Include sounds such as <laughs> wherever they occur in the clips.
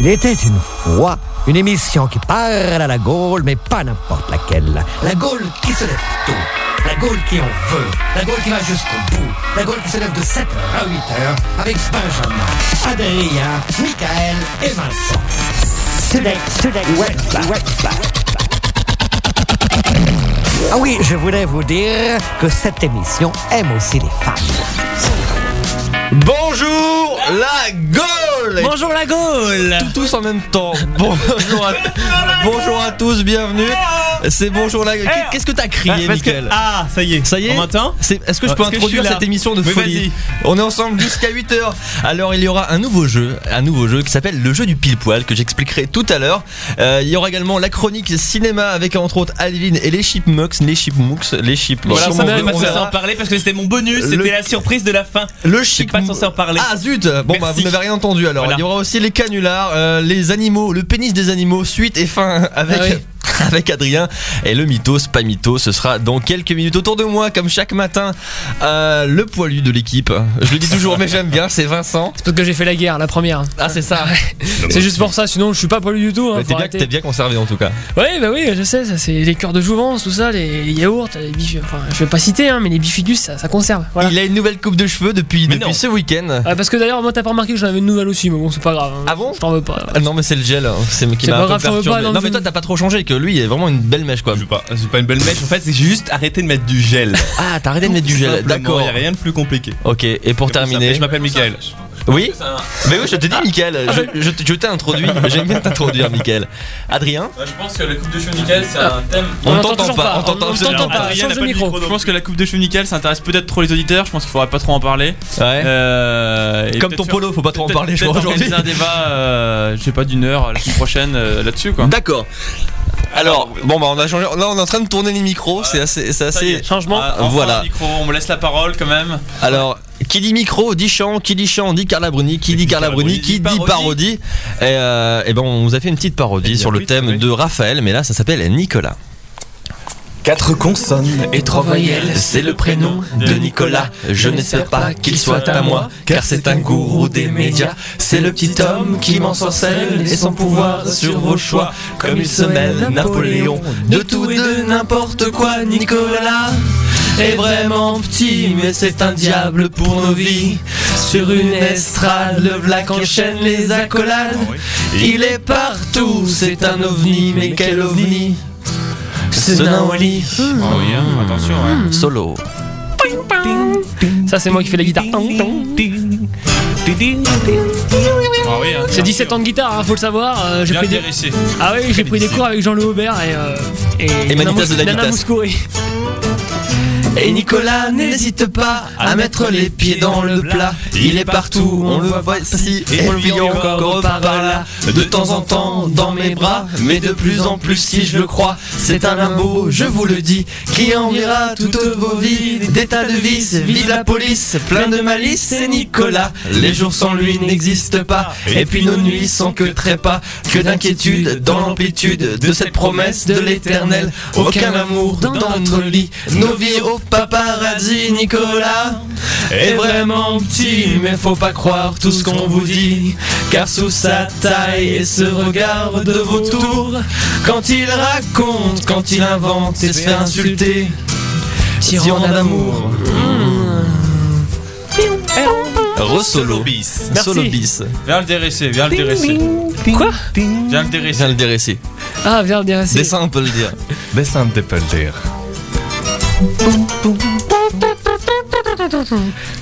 Il était une fois une émission qui parle à la Gaule, mais pas n'importe laquelle. La Gaule qui se lève tôt. La Gaule qui en veut. La Gaule qui va jusqu'au bout. La Gaule qui se lève de 7h à 8h avec Benjamin, Adrien, Michael et Vincent. Today, today, Ah oui, je voulais vous dire que cette émission aime aussi les femmes. Bonjour la Gaule Bonjour la Gaule Tous en même temps. Bonjour à, bonjour à tous, bienvenue. C'est bonjour la Gaule. Qu'est-ce que t'as crié, que- Mickaël Ah, ça y est. Ça y est Est-ce que je peux Est-ce que je introduire cette émission de Oui, folie On est ensemble jusqu'à 8h. Alors il y aura un nouveau jeu, un nouveau jeu qui s'appelle le jeu du pile poil que j'expliquerai tout à l'heure. Euh, il y aura également la chronique cinéma avec entre autres Alvin et les Chipmunks, les Chipmunks, les Chipmunks. Voilà, ça veut, pas en parler parce que c'était mon bonus, Le- c'était la surprise de la fin. Le chic pas censé en parler. Ah zut Bon bah vous n'avez rien entendu alors. Voilà. Il y aura aussi les canulars, euh, les animaux, le pénis des animaux, suite et fin avec. Ah oui. <laughs> Avec Adrien et le mythos, pas mythos, ce sera dans quelques minutes autour de moi, comme chaque matin, euh, le poilu de l'équipe. Je le dis toujours, mais j'aime bien, c'est Vincent. C'est parce que j'ai fait la guerre, la première. Ah, c'est ça. C'est juste pour ça, sinon je suis pas poilu du tout. Hein, T'es bien, arrêter. t'es bien conservé en tout cas. Oui, bah oui, je sais, ça c'est les cœurs de jouvence, tout ça, les, les yaourts, les bif... enfin, je vais pas citer, hein, mais les bifidus, ça, ça conserve. Voilà. Il a une nouvelle coupe de cheveux depuis, Mais depuis non. ce week-end. Ah, parce que d'ailleurs, moi t'as pas remarqué que j'en avais une nouvelle aussi, mais bon, c'est pas grave. hein. Ah bon Je t'en veux pas. Ah non mais c'est le gel, hein, c'est qui C'est m'a un peu perturbé. pas, non, mais toi t'as pas trop changé, que lui il est vraiment une belle mèche quoi. Je pas, c'est pas une belle mèche, en fait, c'est juste arrêter de mettre du gel. <laughs> Ah t'as arrêté de mettre du gel, d'accord. Y a rien de plus compliqué. Ok, et pour terminer. Je m'appelle Michael. Oui Mais oui, je te dis, Mickaël, je, je, je t'ai introduit, <laughs> j'aime bien t'introduire, Mickaël. Adrien je pense que la coupe de cheveux nickel, c'est un thème. On t'entend pas, pas, on t'entend on- on absolument t'entend pas. pas. Adrien change pas micro. Je pense que la coupe de cheveux nickel, ça intéresse peut-être trop les auditeurs. Je pense qu'il faudrait pas trop en parler. Ouais. Euh, Comme ton polo, faut pas trop en parler, je crois, aujourd'hui. organiser un débat, euh, je sais pas, d'une heure la semaine prochaine euh, là-dessus quoi. D'accord. Alors, bon bah on a changé, là on est en train de tourner les micros, c'est assez, c'est assez... est. Changement. Ah, enfin, Voilà. micro, on me laisse la parole quand même. Alors, qui dit micro dit chant, qui dit chant dit Carla Bruni, qui dit Carla Bruni, qui dit parodie. Et, euh, et ben on vous a fait une petite parodie Eh sur le thème de Raphaël, mais là ça s'appelle Nicolas. Quatre consonnes Et trois voyelles, C'est le prénom de Nicolas. Je n'espère pas qu'il soit à moi, car c'est un gourou des médias. C'est le petit homme qui m'ensorcelle et son pouvoir sur vos choix. Comme il se mêle, Napoléon, de tout et de n'importe quoi. Nicolas est vraiment petit, mais c'est un diable pour nos vies. Sur une estrade, le vlac enchaîne les accolades. Il est partout, c'est un ovni, mais quel ovni? C'est un Wally. Oui, hein, attention. hein. Solo. Ça, c'est moi qui fais la guitare. Ah oui, hein. C'est 17 ans de guitare, hein, faut le savoir. euh, j'ai Bien pris des... Ah oui, j'ai pris des cours avec Jean-Louis Aubert et, euh, et, Et Nana Manitas de la Nana. Mouskouri. Et Nicolas n'hésite pas à mettre les pieds dans le plat. Il est partout, on le voit ici et on le vit encore par là. De temps en temps dans mes bras, mais de plus en plus si je le crois. C'est un limbo, je vous le dis, qui enverra toutes vos vies. Des tas de vices, vive la police, plein de malice, c'est Nicolas. Les jours sans lui n'existent pas, et puis nos nuits sont que trépas, que d'inquiétude dans l'amplitude de cette promesse de l'éternel. Aucun amour dans notre lit, nos vies au paparazzi, Nicolas est vraiment petit, mais faut pas croire tout ce qu'on vous dit, car sous sa taille et ce regard de vautour, quand il raconte, quand il invente et se fait insulter, tyran d'amour. Re-solo. bis. Merci. Solo bis. Viens le déresser, viens le déresser. Quoi Viens le déresser. Viens le déresser. Ah, viens, viens, c'est. Dessin, on peut le dire. Descends de pelleter.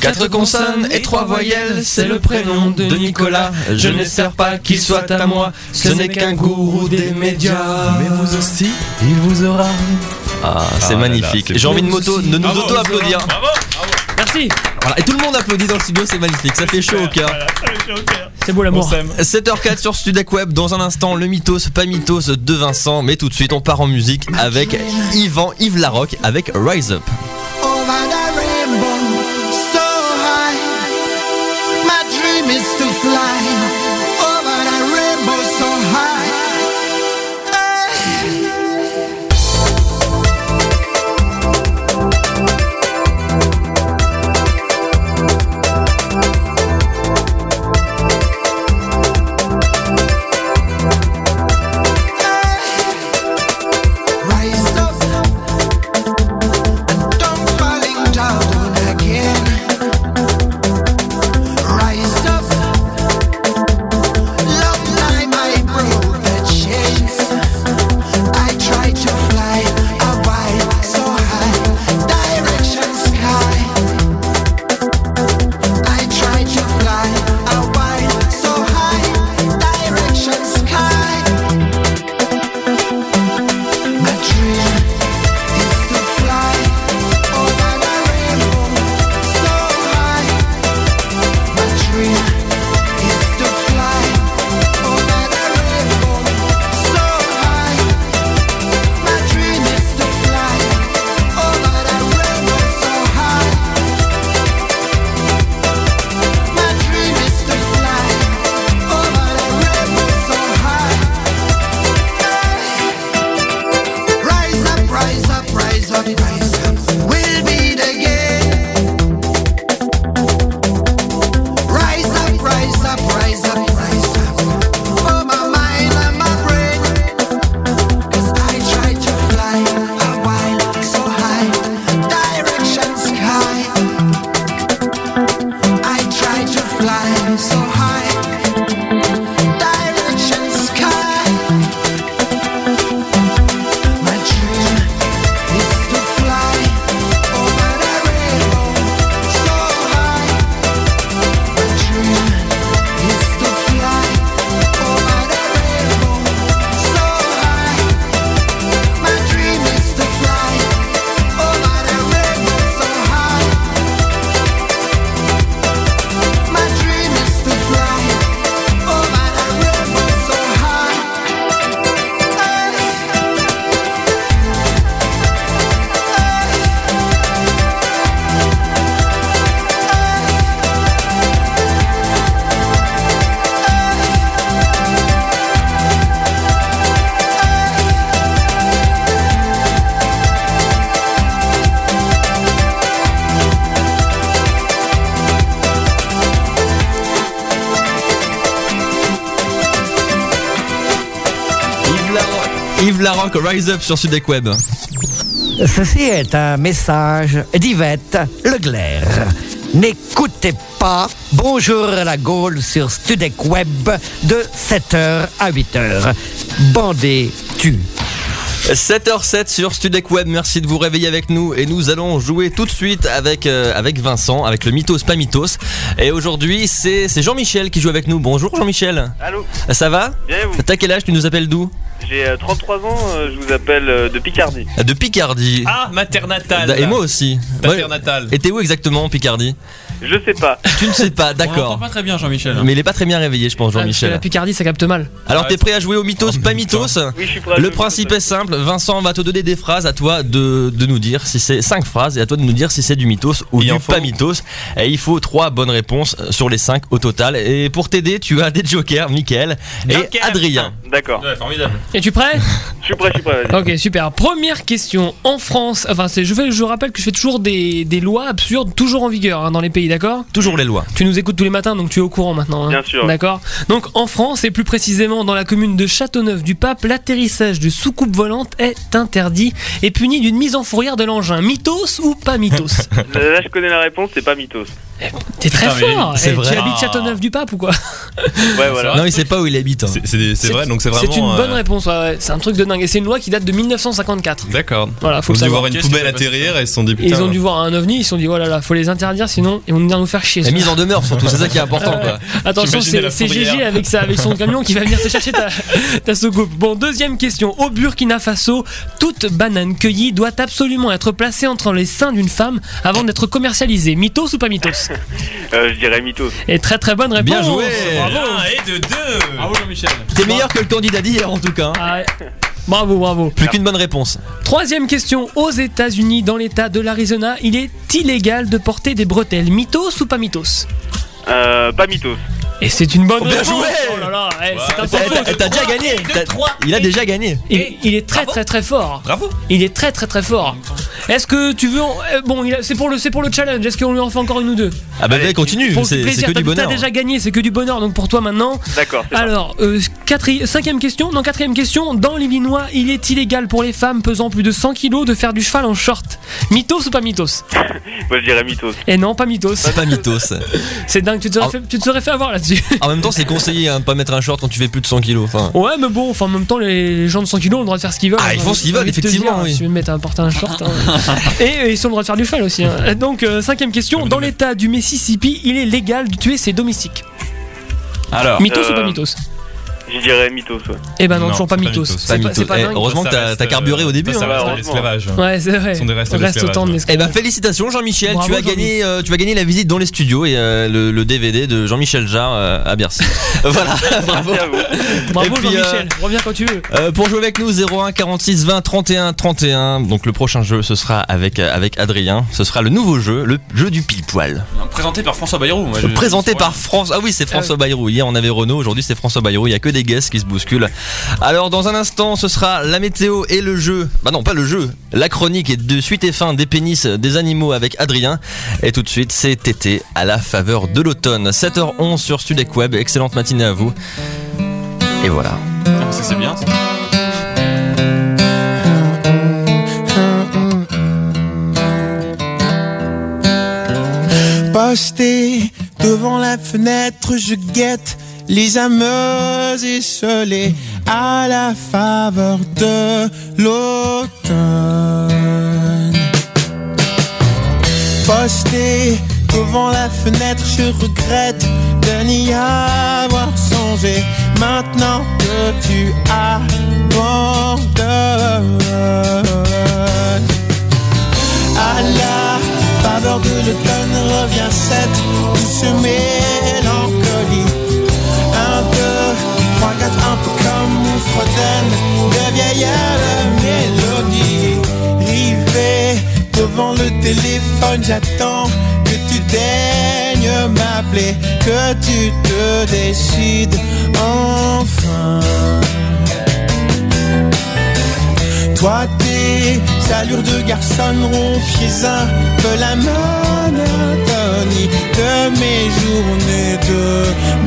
Quatre consonnes et trois voyelles, c'est le prénom de Nicolas. Je n'espère pas qu'il soit à moi, ce n'est qu'un gourou des médias. Mais vous aussi, il vous aura. Ah, c'est Ah magnifique. J'ai envie de, moto, de nous auto-applaudir. Bravo. Merci. Voilà. Et tout le monde applaudit dans le studio, c'est magnifique. Ça fait chaud au cœur. C'est beau l'amour. s'aime. 7h04 sur Studec Web. Dans un instant, le mythos, pas mythos de Vincent. Mais tout de suite, on part en musique avec Yvan, Yves Larocque avec Rise Up. so high. My dream is to fly Yves Larocque, Rise Up sur Sudec Web. Ceci est un message d'Yvette Leclerc. N'écoutez pas Bonjour à la Gaule sur Studec Web de 7h à 8h. Bandez tu. 7h07 sur Studec Web, merci de vous réveiller avec nous et nous allons jouer tout de suite avec, euh, avec Vincent, avec le Mythos pas Mythos. Et aujourd'hui c'est c'est Jean-Michel qui joue avec nous. Bonjour Jean-Michel. Allô, Ça va? Bien et vous? T'as quel âge? Tu nous appelles d'où? J'ai euh, 33 ans, euh, je vous appelle euh, de Picardie. De Picardie. Ah, maternatale. Et moi aussi. Ouais. Et t'es où exactement en Picardie? Je sais pas. <laughs> Tu ne sais pas, On d'accord. pas très bien, Jean-Michel. Mais il est pas très bien réveillé, je pense, Ah, Jean-Michel. La Picardie, ça capte mal. Alors Ouais, t'es prêt à jouer au mythos, pas mythos Oui, je suis prêt. à Le principe est simple, Vincent va te donner des phrases, à toi de, de nous dire si c'est 5 phrases et à toi de nous dire si c'est du mythos ou du pas mythos. Et il faut 3 bonnes réponses sur les 5 au total. Et pour t'aider, tu as des jokers, Mickaël et. Adrien. D'accord. Ouais, formidable. Es-tu prêt? Je suis prêt, je suis prêt. Ok, super. Première question. En France, enfin, c'est, je, fais, je rappelle que je fais toujours des, des lois absurdes, toujours en vigueur hein, dans les pays, d'accord? Toujours les lois. Tu nous écoutes tous les matins, donc tu es au courant maintenant. hein. Bien sûr. D'accord? Donc en France, et plus précisément dans la commune de Châteauneuf-du-Pape, l'atterrissage de soucoupe volante est interdit et puni d'une mise en fourrière de l'engin. Mythos ou pas mythos? <laughs> Là, je connais la réponse, c'est pas mythos. T'es très Putain, mais fort c'est Eh, vrai. Tu habites Châteauneuf-du-Pape ou quoi? Ouais, voilà. Non, il sait pas où il habite. hein. C'est- C'est c'est vrai, donc c'est vraiment. C'est une bonne euh, réponse, ouais, ouais. c'est un truc de dingue. Et c'est une loi qui date de 1954. D'accord. Voilà, faut Ils ont dû voir une poubelle atterrir et ils se sont dit putain. ils ont dû voir un ovni, ils se sont dit, voilà, là, faut les interdire, sinon ils vont venir nous faire chier. La mise en demeure surtout, c'est ça qui est important quoi. Attention, c'est. GG avec, ça, avec son <laughs> camion qui va venir te chercher ta, ta soucoupe. Bon, deuxième question. Au Burkina Faso, toute banane cueillie doit absolument être placée entre les seins d'une femme avant d'être commercialisée. Mythos ou pas mythos <laughs> Euh, je dirais mythos. Et très très bonne réponse. Bien joué. Bravo. Un et de deux. Bravo, Jean-Michel. T'es meilleur que le candidat d'hier en tout cas. Ah ouais. Bravo, bravo. Plus qu'une bonne réponse. Troisième question. Aux États-Unis, dans l'État de l'Arizona, il est illégal de porter des bretelles. Mythos ou pas mythos? Euh, pas mythos. Et c'est une bonne Oh, bien réponse. joué. Oh là là, eh, c'est un T'as- T'as t'as déjà gagné. T'as- Il a déjà gagné. il, il est très très très fort. Bravo. Il est très très très fort. Est-ce que tu veux en- euh, bon, il a- c'est pour le c'est pour le challenge. Est-ce qu'on lui en fait encore une ou deux? Ah bah Allez, vas-y, continue, Pour le c'est c'est plaisir. que T'as du t'as bonheur. déjà gagné, c'est que du bonheur. Donc pour toi maintenant. D'accord, c'est. Alors, euh, quatri- cinquième question. Non, quatrième question. Dans l'Illinois, il est illégal pour les femmes pesant plus de 100 kilos de faire du cheval en short. Mythos ou pas mythos? <laughs> Moi, je dirais mythos. Et non, pas mythos. C'est pas mythos. <laughs> C'est dingue. Tu te serais Ah. fait, tu te serais fait avoir là-dessus. <laughs> En même temps, c'est conseillé hein, de pas mettre un short quand tu fais plus de 100 kilos. Enfin, Ouais, mais bon, enfin, en même temps, les gens de 100 kilos ont le droit de faire ce qu'ils veulent. Ah, ils font ce qu'ils veulent, effectivement, dire, oui. Si tu veux mettre un, porter un short. hein. <laughs> Et euh, ils ont le droit de faire du cheval aussi. hein. Donc, euh, cinquième question. Dans l'état du Mississippi, il est légal de tuer ses domestiques? Alors, Mythos Euh, ou pas mythos? Je dirais mythos, ouais. Eh ben non, Non, toujours pas c'est pas mythos. mythos. pas C'est pas, mythos. c'est pas Eh, dingue. heureusement que Ça t'as reste, t'as carburé au début. Ça, hein. reste de heureusement. l'esclavage. Ouais, c'est vrai. Ce sont des restes On reste autant de Eh l'esclavage. ben félicitations Jean-Michel, Bravo, tu as Jean-Mi. gagné, euh, tu as gagné la visite dans les studios et euh, le, le DVD de Jean-Michel Jarre euh, à Bercy. <laughs> voilà, bravo. Merci à vous. Bravo Et puis, Jean-Michel. Reviens quand tu veux. Euh, pour jouer avec nous 01 46 20 31 31. Donc le prochain jeu ce sera avec euh, avec Adrien. Ce sera le nouveau jeu, le jeu du pile poil. présenté par François Bayrou. moi, je- Présenté par France. Ah oui, c'est François Ah Bayrou. Hier on avait Renault, aujourd'hui c'est François Bayrou. Il y a que des qui se bousculent. Alors dans un instant, ce sera la météo et le jeu. Bah non, pas le jeu. La chronique est de suite et fin des pénis des animaux avec Adrien. Et tout de suite, c'est Tété à la faveur de l'automne. 7h11 sur Studec Web. Excellente matinée à vous. Et voilà. Ça, C'est bien. ça. Posté devant la fenêtre, je guette les âmes esselées à la faveur de l'automne. Posté devant la fenêtre, je regrette de n'y avoir songé. Maintenant que tu abandonnes. À la faveur de l'automne revient cette douce mélancolie. De vieilles mélodies. Rivé devant le téléphone, j'attends que tu daignes m'appeler, que tu te décides enfin. Toi, tes allures de garçon rompiez un peu la monotonie de mes journées, de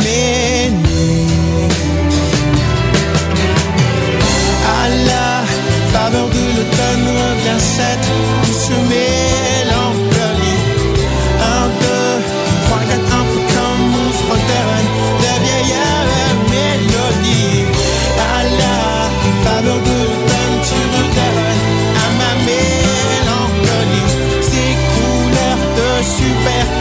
mes nuits. À la faveur de l'automne revient cette douce mélancolie. Un, deux, trois, quatre, un peu comme mon fronterrain de vieille mélodie. À la faveur de l'automne, tu redonnes à ma mélancolie ces couleurs de super.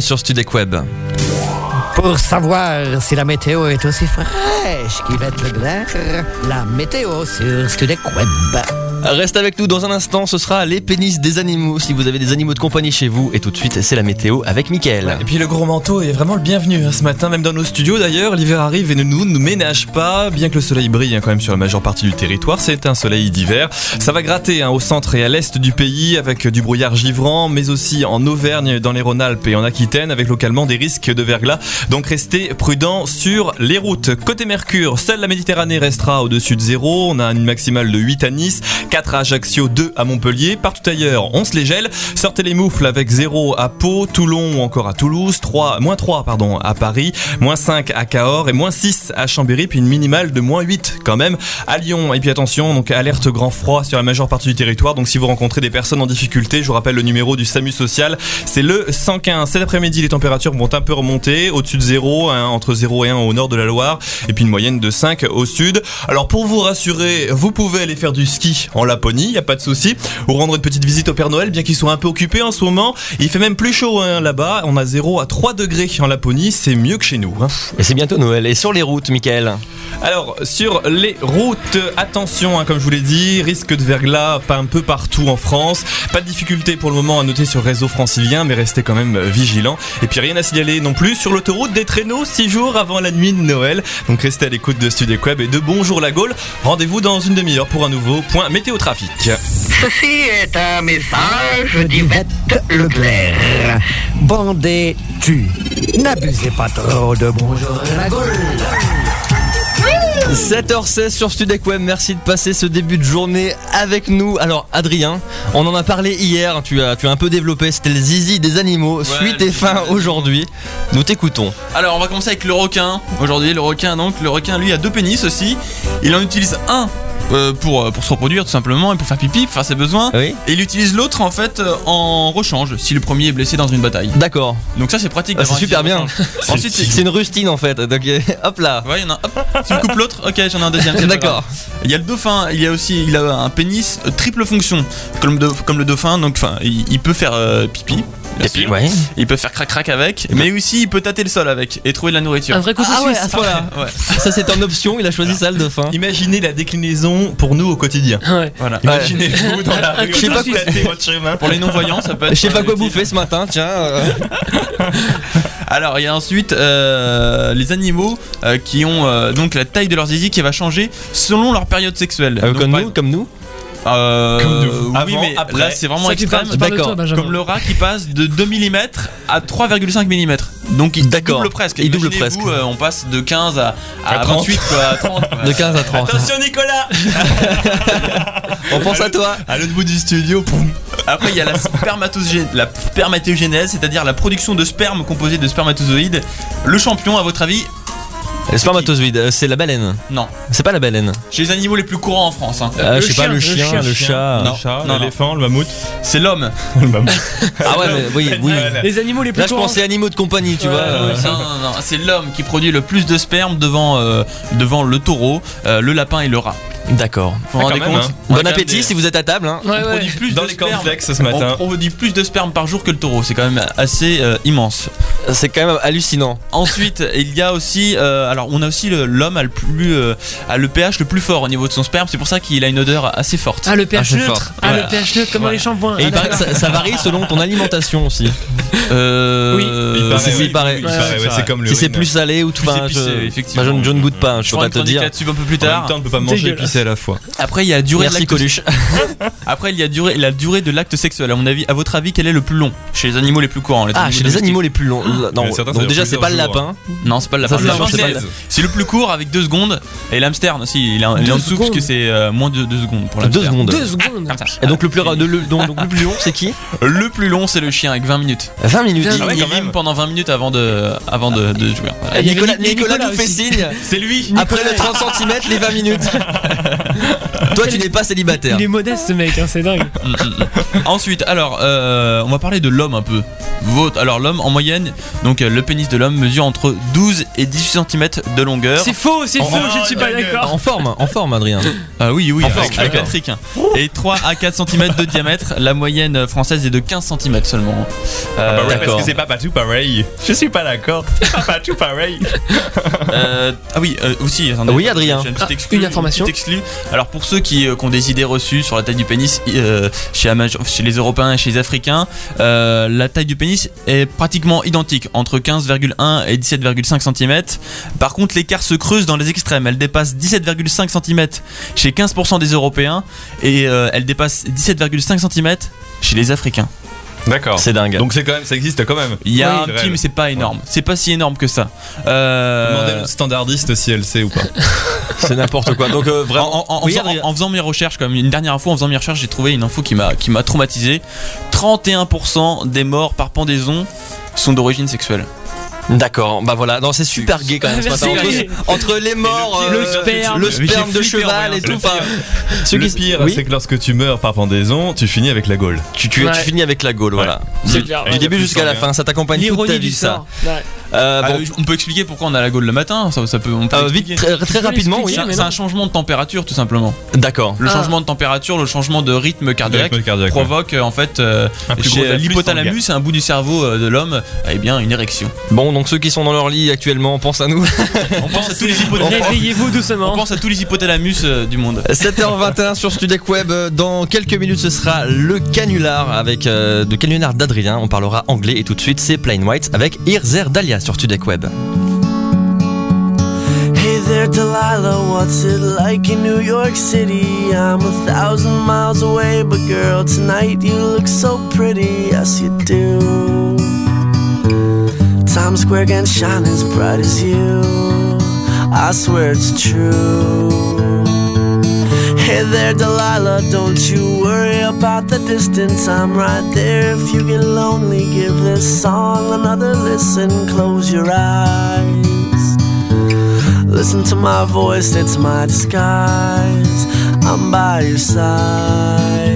Sur Studec Web. Pour savoir si la météo est aussi fraîche Leclerc, la météo sur Studec Web. Reste avec nous dans un instant, ce sera les pénis des animaux si vous avez des animaux de compagnie chez vous. Et tout de suite, c'est la météo avec Mickaël. Et puis le gros manteau est vraiment le bienvenu hein, ce matin, même dans nos studios d'ailleurs. L'hiver arrive et ne nous, nous ménage pas, bien que le soleil brille hein, quand même sur la majeure partie du territoire. C'est un soleil d'hiver. Ça va gratter hein, au centre et à l'est du pays avec du brouillard givrant, mais aussi en Auvergne, dans les Rhône-Alpes et en Aquitaine, avec localement des risques de verglas. Donc restez prudents sur les routes. Côté Mercure, seule la Méditerranée restera au-dessus de zéro. On a une maximale de 8 à Nice, 4 à Ajaccio, 2 à Montpellier. Partout ailleurs, on se les gèle. Sortez les moufles avec 0 à Pau, Toulon ou encore à Toulouse, 3, moins 3 pardon, à Paris, moins 5 à Cahors et moins 6 à Chambéry, puis une minimale de moins 8 quand même à Lyon. Et puis attention, donc alerte grand froid sur la majeure partie du territoire. Donc si vous rencontrez des personnes en difficulté, je vous rappelle le numéro du SAMU social, c'est le 115. Cet après-midi, les températures vont un peu remonter, au-dessus de 0, hein, entre 0 et 1 au nord de la Loire, et puis une moyenne de 5 au sud. Alors pour vous rassurer, vous pouvez aller faire du ski en Laponie, il n'y a pas de souci, ou rendre une petite visite au Père Noël, bien qu'il soit un peu occupé en ce moment. Il fait même plus chaud hein, là-bas, on a 0 à 3 degrés en Laponie, c'est mieux que chez nous. hein. Et c'est bientôt Noël. Et sur les routes, Mickaël Alors, sur les routes, attention, hein, comme je vous l'ai dit, risque de verglas pas un peu partout en France. Pas de difficulté pour le moment à noter sur le réseau francilien, mais restez quand même euh, vigilants. Et puis rien à signaler non plus sur l'autoroute des traîneaux 6 jours avant la nuit de Noël. Donc restez à l'écoute de Studio Web et de Bonjour la Gaule. Rendez-vous dans une demi-heure pour un nouveau point météo trafic. Ceci est un message d'Yvette Leclerc. Bandez tu. N'abusez pas trop de bonjour la Gaule. 7h16 sur Studec Web, merci de passer ce début de journée avec nous. Alors Adrien, on en a parlé hier, tu as, tu as un peu développé, c'était le zizi des animaux, suite et fin aujourd'hui. Nous t'écoutons. Alors on va commencer avec le requin. Aujourd'hui le requin donc le requin lui a deux pénis aussi. Il en utilise un euh, pour, euh, pour se reproduire tout simplement et pour faire pipi, pour faire ses besoins. Oui Et il utilise l'autre en fait euh, en rechange si le premier est blessé dans une bataille. D'accord, Donc ça c'est pratique. Ah, c'est d'avoir un super petit bien. rechange. <laughs> Ensuite c'est C'est une rustine en fait, donc euh, <laughs> hop là. Ouais, il y en a. Hop, tu me coupes l'autre Ok, j'en ai un deuxième. c'est pas D'accord. Il y a le dauphin. Il y a aussi, il a un pénis euh, triple fonction, comme, le- comme le dauphin. Donc, enfin, il, il peut faire euh, pipi. Bien Et puis, sûr. ouais. Il peut faire crac crac avec, mais aussi il peut tâter le sol avec et trouver de la nourriture. Un vrai couteau Ah suisse. à ce point-là. <laughs> Ouais, Ça c'est en option, il a choisi ça le dauphin. Imaginez la déclinaison pour nous au quotidien. Ouais. voilà. Imaginez-vous dans la rue, Je sais pas chemin. Pour les non-voyants, ça peut <laughs> être. Je sais pas quoi bouffer ce matin, tiens. euh. <laughs> Alors, il y a ensuite euh, les animaux euh, qui ont euh, donc la taille de leur zizi qui va changer selon leur période sexuelle. Euh, Donc, comme nous, comme nous. Euh, Comme nous. Oui, Avant, mais après. là c'est vraiment Ça, tu parles, extrême. tu parles de D'accord. Benjamin. Comme le rat qui passe de 2 mm à 3,5 mm. Donc il D'accord. double presque. Il double Imaginez-vous, presque. euh, on passe de 15 à, à, À 30. 28 quoi, à 30. quoi. <laughs> De 15 à 30. Attention Nicolas <laughs> On pense à toi. À l'autre bout du studio, poum. Après il y a la, spermatogé- la spermatogénèse, c'est-à-dire la production de sperme composé de spermatozoïdes. Le champion, à votre avis Le spermatozoïde, euh, c'est la baleine. Non. C'est pas la baleine. Chez les animaux les plus courants en France, hein. Euh, le je sais pas, chien, le le chien, le chat. Non. Le chat, non, non. l'éléphant, le mammouth. c'est l'homme. <laughs> Le mammouth. Ah ouais, mais <laughs> oui, oui. Les animaux les plus Là, je courants. pensais animaux de compagnie, tu Ouais, vois. ouais, euh, Non, non, non, c'est l'homme qui produit le plus de sperme devant, euh, devant le taureau, euh, le lapin et le rat. D'accord. Vous vous Ah, rendez compte hein. Bon appétit des- si vous êtes à table. Hein. Ouais, on ouais. produit plus Dans de les sperme. cornflakes ce matin. On produit plus de sperme par jour que le taureau. C'est quand même assez euh, immense. C'est quand même hallucinant. Ensuite, il y a aussi, euh, alors on a aussi l'homme a le plus, euh, a le pH le plus fort au niveau de son sperme. C'est pour ça qu'il a une odeur assez forte. Ah, le pH neutre. fort. Ah, Voilà. le pH neutre, comme dans les shampoings. Et il paraît que ça, ça varie selon ton alimentation aussi. Euh, Oui. Il paraît, c'est- oui, il paraît. il Ouais, paraît, ouais, ouais, c'est c'est comme le Si c'est plus salé ou tout. Plus épicé, je- effectivement. bah, je, je ne goûte pas, je Je peux ferai pas une te dire. là-dessus un peu plus En tard. même temps, on ne peut pas manger épicé à la fois. Après, il y a la durée Merci de l'acte Coluche. <laughs> Après, il y a durée, la durée de l'acte sexuel. À mon avis, à votre avis, quel est le plus long chez les animaux les plus courants Ah, chez les animaux les plus longs. Non, ça donc déjà c'est plusieurs pas le lapin. Non, c'est pas le lapin. C'est c'est c'est- le- c'est le plus court avec 2 secondes. Et l'hamster aussi, il est en dessous parce que secondes. c'est euh, moins de 2 secondes pour Deux l'hamster. secondes. Deux secondes. Comme ça. Et donc le plus long c'est qui? Le plus long, c'est le chien avec 20 minutes. 20 minutes. Ah ouais, quand même. pendant 20 minutes avant de, avant de, de jouer. Voilà. Nicolas, Nicolas Nicolas nous fait aussi. signe. <laughs> C'est lui Après le 30 cm, les 20 minutes. <laughs> Toi, tu n'es pas célibataire. Il est modeste ce mec, hein, c'est dingue. <laughs> Ensuite, alors, euh, on va parler de l'homme un peu. Votre, alors, l'homme, en moyenne, donc euh, le pénis de l'homme mesure entre 12 et 18 cm de longueur. C'est faux, c'est faux, je ne suis pas d'accord. En forme, en forme, Adrien. Ah oui, oui, En avec, forme, avec. Patrick. Et 3 à 4 cm de diamètre. La moyenne française est de 15 cm seulement. Euh, Bah ouais, parce que c'est pas tout pareil. Je suis pas d'accord. C'est pas tout pareil. Euh, ah oui, euh, aussi. attendez, Oui, Adrien. j'ai une, petite Ah, exclue, une information. petite exclue. Alors pour ceux qui, euh, qui ont des idées reçues sur la taille du pénis euh, chez, chez les Européens et chez les Africains, euh, la taille du pénis est pratiquement identique entre 15,1 et 17,5 cm. Par contre, l'écart se creuse dans les extrêmes. Elle dépasse 17,5 cm chez 15% des Européens et elle dépasse 17,5 cm chez les Africains. D'accord. C'est dingue. Donc c'est quand même, ça existe quand même. Il y a Oui, un petit, mais c'est pas énorme. C'est pas si énorme que ça. Euh, Demandez standardiste si elle sait ou pas. <laughs> C'est n'importe quoi. Donc, euh, En, vraiment. en- en Oui, faisant, en- mes recherches, comme une dernière fois, en faisant mes recherches, j'ai trouvé une info qui m'a qui m'a traumatisé. 31% des morts par pendaison sont d'origine sexuelle. D'accord, bah voilà, non c'est super gay quand même ce matin. Entre, entre les morts, Et le euh, pire, sperme. le sperme de cheval et tout. Le qui- pire, oui, c'est que lorsque tu meurs par pendaison, tu finis avec la gaule. tu, tu, finis avec la gaule, voilà. Du début jusqu'à la fin, ça t'accompagne toute ta vie du ça. Euh, Ah, bon, on peut expliquer pourquoi on a la gaule le matin. Ça, ça peut. On peut euh, vite, très, rapidement, oui. C'est un- changement de température tout simplement. D'accord. Le Ah. changement de température, le changement de rythme cardiaque, rythme cardiaque, provoque euh, en fait euh, chez l'hypothalamus, un bout du cerveau de l'homme, eh bien une érection. Bon, donc ceux qui sont dans leur lit actuellement, pense à nous. <laughs> On pense à tous les <laughs> hypothalamus. Réveillez-vous On doucement. pense à tous les hypothalamus euh, du monde. <laughs> 7h21 sur Studec Web. Dans quelques minutes, ce sera le canular avec euh, de canular d'Adrien. On parlera anglais et tout de suite, c'est Plain White avec Irzer Dalia sur Studec Web. Hey there, Delilah, what's it like in New York City? I'm a thousand miles away, but girl, tonight you look so pretty, yes you do. Times Square can shine as bright as you, I swear it's true. Hey there, Delilah, don't you about the distance. I'm right there. If you get lonely, give this song another listen. Close your eyes. Listen to my voice, it's my disguise. I'm by your side.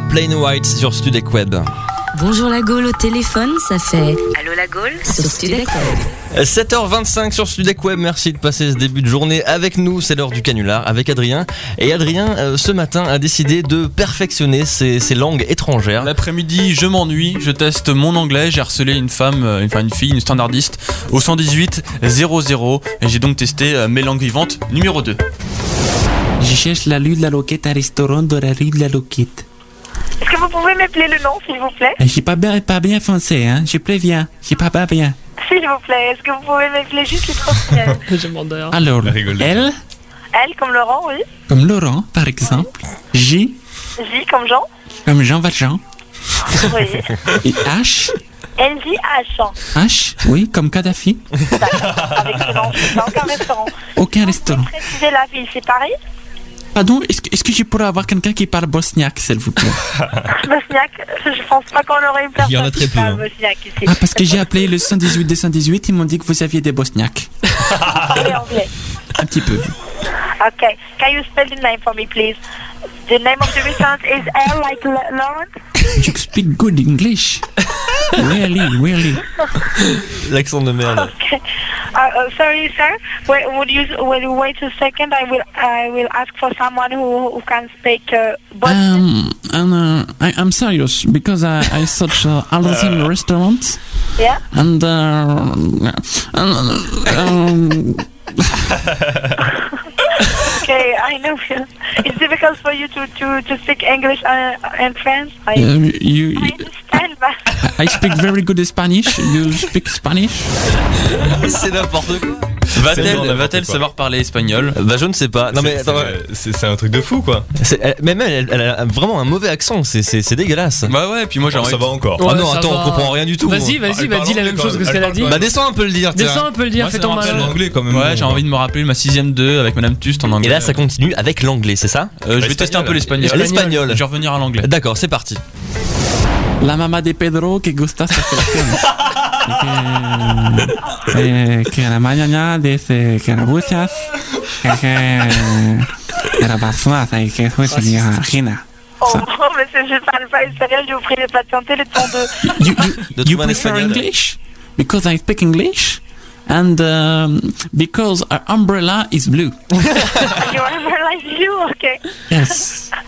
Plain White sur Studek Web. Bonjour la Gaule au téléphone, ça fait Allô la Gaule sur Studek Web. 7h25 sur Studek Web, merci de passer ce début de journée avec nous, c'est l'heure du canular avec Adrien. Et Adrien, euh, ce matin, a décidé de perfectionner ses, ses langues étrangères. L'après-midi, je m'ennuie, je teste mon anglais, j'ai harcelé une femme, euh, enfin une fille, une standardiste au 118 00 et j'ai donc testé euh, mes langues vivantes numéro 2. Je cherche la rue de la Loquette, un restaurant de la rue de la Loquette. Pouvez m'appeler le nom, s'il vous plaît? Je suis pas bien, pas bien français, hein. Je préviens. Je suis pas, pas bien. S'il vous plaît, est-ce que vous pouvez m'appeler juste les trois premières Je m'en donne. Alors, L, L comme Laurent, oui. comme Laurent, par exemple. J, J comme Jean. comme Jean Valjean. Oui. Et H, N, J, H. H, oui, comme Kadhafi. Avec ce nom, c'est pas aucun restaurant. Aucun restaurant. Précisez la ville, c'est Paris? Pardon, est-ce que, est-ce que je pourrais avoir quelqu'un qui parle bosniaque, s'il vous plaît? <laughs> Bosniaque, je pense pas qu'on aurait eu personne Il y en a très qui peu, parle hein. bosniaque ici. Ah, parce que j'ai appelé le 118 des 118, ils m'ont dit que vous aviez des bosniaques. Parlez anglais. <laughs> Un petit peu. Okay, can you spell the name for me, please? The name of the restaurant is L like L- Laurent? You speak good English. <laughs> Really, really. L'accent de merde. Okay. Uh, uh, sorry, sir. Wait, would you will you wait a second? I will I will ask for someone who who can speak uh, Bosnian. Um, and uh, I, I'm serious because I, I searched uh, all the same restaurants Yeah. and uh, um, <laughs> Okay, I know. It's difficult for you to to, to speak English uh, and French. I um, you, understand that. I speak very good Spanish. You speak Spanish? C'est n'importe quoi. Va-t-elle savoir parler espagnol? Bah je ne sais pas. Non mais C'est- attends, c'est c'est un truc de fou quoi. c'est- elle- même elle, elle a vraiment un mauvais accent, c'est- c'est c'est dégueulasse. Bah ouais, puis moi j'ai Oh, ça va encore. Ah Ouais, non, ça attends, va. on comprend rien du tout. Vas-y, vas-y, Elle bah dis la anglais même chose que ce Elle qu'elle a dit. Bah descends un peu le dire. Descends un peu le dire, fais ton malin. L'anglais quand même. Ouais, j'ai envie de me rappeler ma sixième 2 avec Madame Tust en anglais. Et là ça continue avec l'anglais, c'est ça? Euh, je vais tester un peu l'espagnol. L'espagnol. Je vais revenir à l'anglais. D'accord, c'est parti. La mamá de Pedro que gusta sus creaciones. que, eh, que a la mañana dice que la buchas, que, que, que la basura, y que fue se <laughs> me imagina. Oh, mais je parle pas espagnol. Je vous prie de patienter le temps de. You, you, <laughs> you prefer. English? Because I speak English and um, because our umbrella is blue. you remember like you? Okay. Yes. <laughs>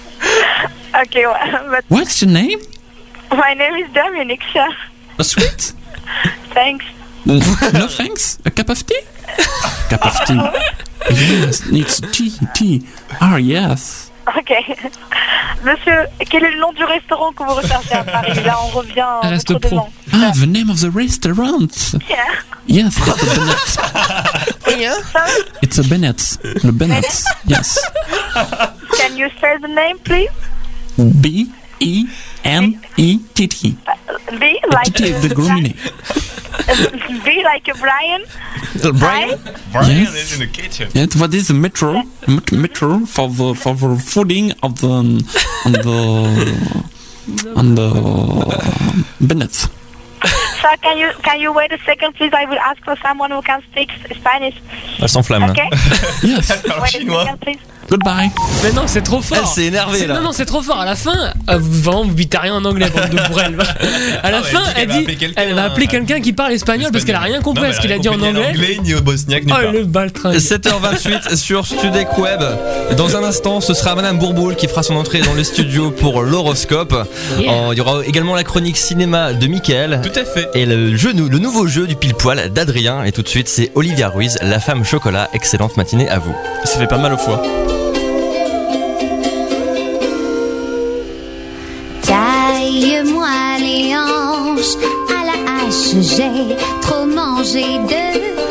Okay. Well, but What's your name? My name is Dominic. Sir. A sweet? Thanks. no thanks? A cup of tea? cup of tea. Yes, it's tea, tea. Ah, yes. Ok. Monsieur, quel est le nom du restaurant que vous recherchez à Paris? Là, on revient à Reste votre pro. demande. Ah, the name of the restaurant. Yeah. Yes, it's a Bennett. It's a Bennett. Le Bennett. Yes. Can you spell the name, please? B E N E T T. B like T the grooming. B like Brian. Brian? Brian Yes. is in the kitchen. Yeah, what is the metro? Met- Metro for the for the fooding of the um, on the on the Bennett. Sir, can you can you wait a second, please? I will ask for someone who can speak Spanish. Elle s'enflamme. là. Okay. Yes. wait a second, please. Goodbye. Mais non, c'est trop fort. Elle s'est énervée, C'est- là. Non, non, c'est trop fort. À la fin, euh, vous- vraiment, vous bitez rien en anglais, bande de bourrelles. <laughs> À la Non, fin, elle elle dit elle va appeler quelqu'un qui parle espagnol parce qu'elle a rien compris Non, à ce qu'il a dit en anglais. anglais, ni au bosniaque, ni Oh, pas. le baltringue. 7h28 sur Studek Web. Dans un instant, ce sera Madame Bourboul qui fera son entrée dans les studios pour l'horoscope. Yeah. Il y aura également la chronique cinéma de Mickaël. Tout à fait. Et le, jeu, le nouveau jeu du pile poil d'Adrien. Et tout de suite, c'est Olivia Ruiz, la femme chocolat. Excellente matinée à vous. Ça fait pas mal au foie. J'ai trop mangé de